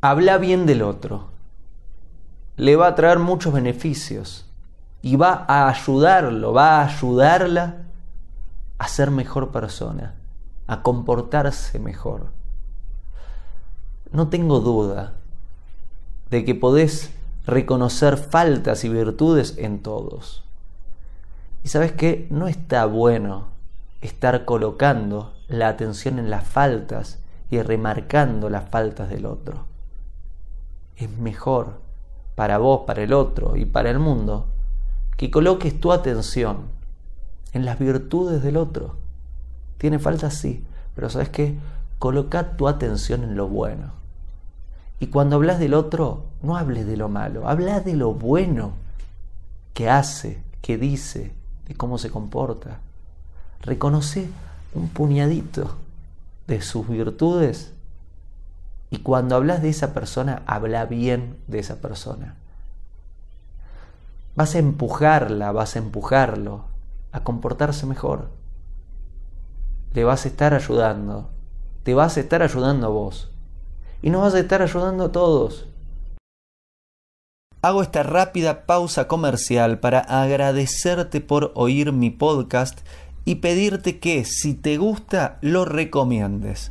habla bien del otro. Le va a traer muchos beneficios y va a ayudarlo, va a ayudarla a ser mejor persona, a comportarse mejor. No tengo duda de que podés reconocer faltas y virtudes en todos. Y sabes que no está bueno estar colocando la atención en las faltas y remarcando las faltas del otro. Es mejor para vos, para el otro y para el mundo que coloques tu atención en las virtudes del otro. Tiene faltas, sí, pero sabes que coloca tu atención en lo bueno. Y cuando hablas del otro, no hables de lo malo, habla de lo bueno que hace, que dice, de cómo se comporta. Reconoce un puñadito de sus virtudes y cuando hablas de esa persona, habla bien de esa persona. Vas a empujarla, vas a empujarlo a comportarse mejor. Le vas a estar ayudando, te vas a estar ayudando a vos y nos vas a estar ayudando a todos. Hago esta rápida pausa comercial para agradecerte por oír mi podcast y pedirte que si te gusta lo recomiendes.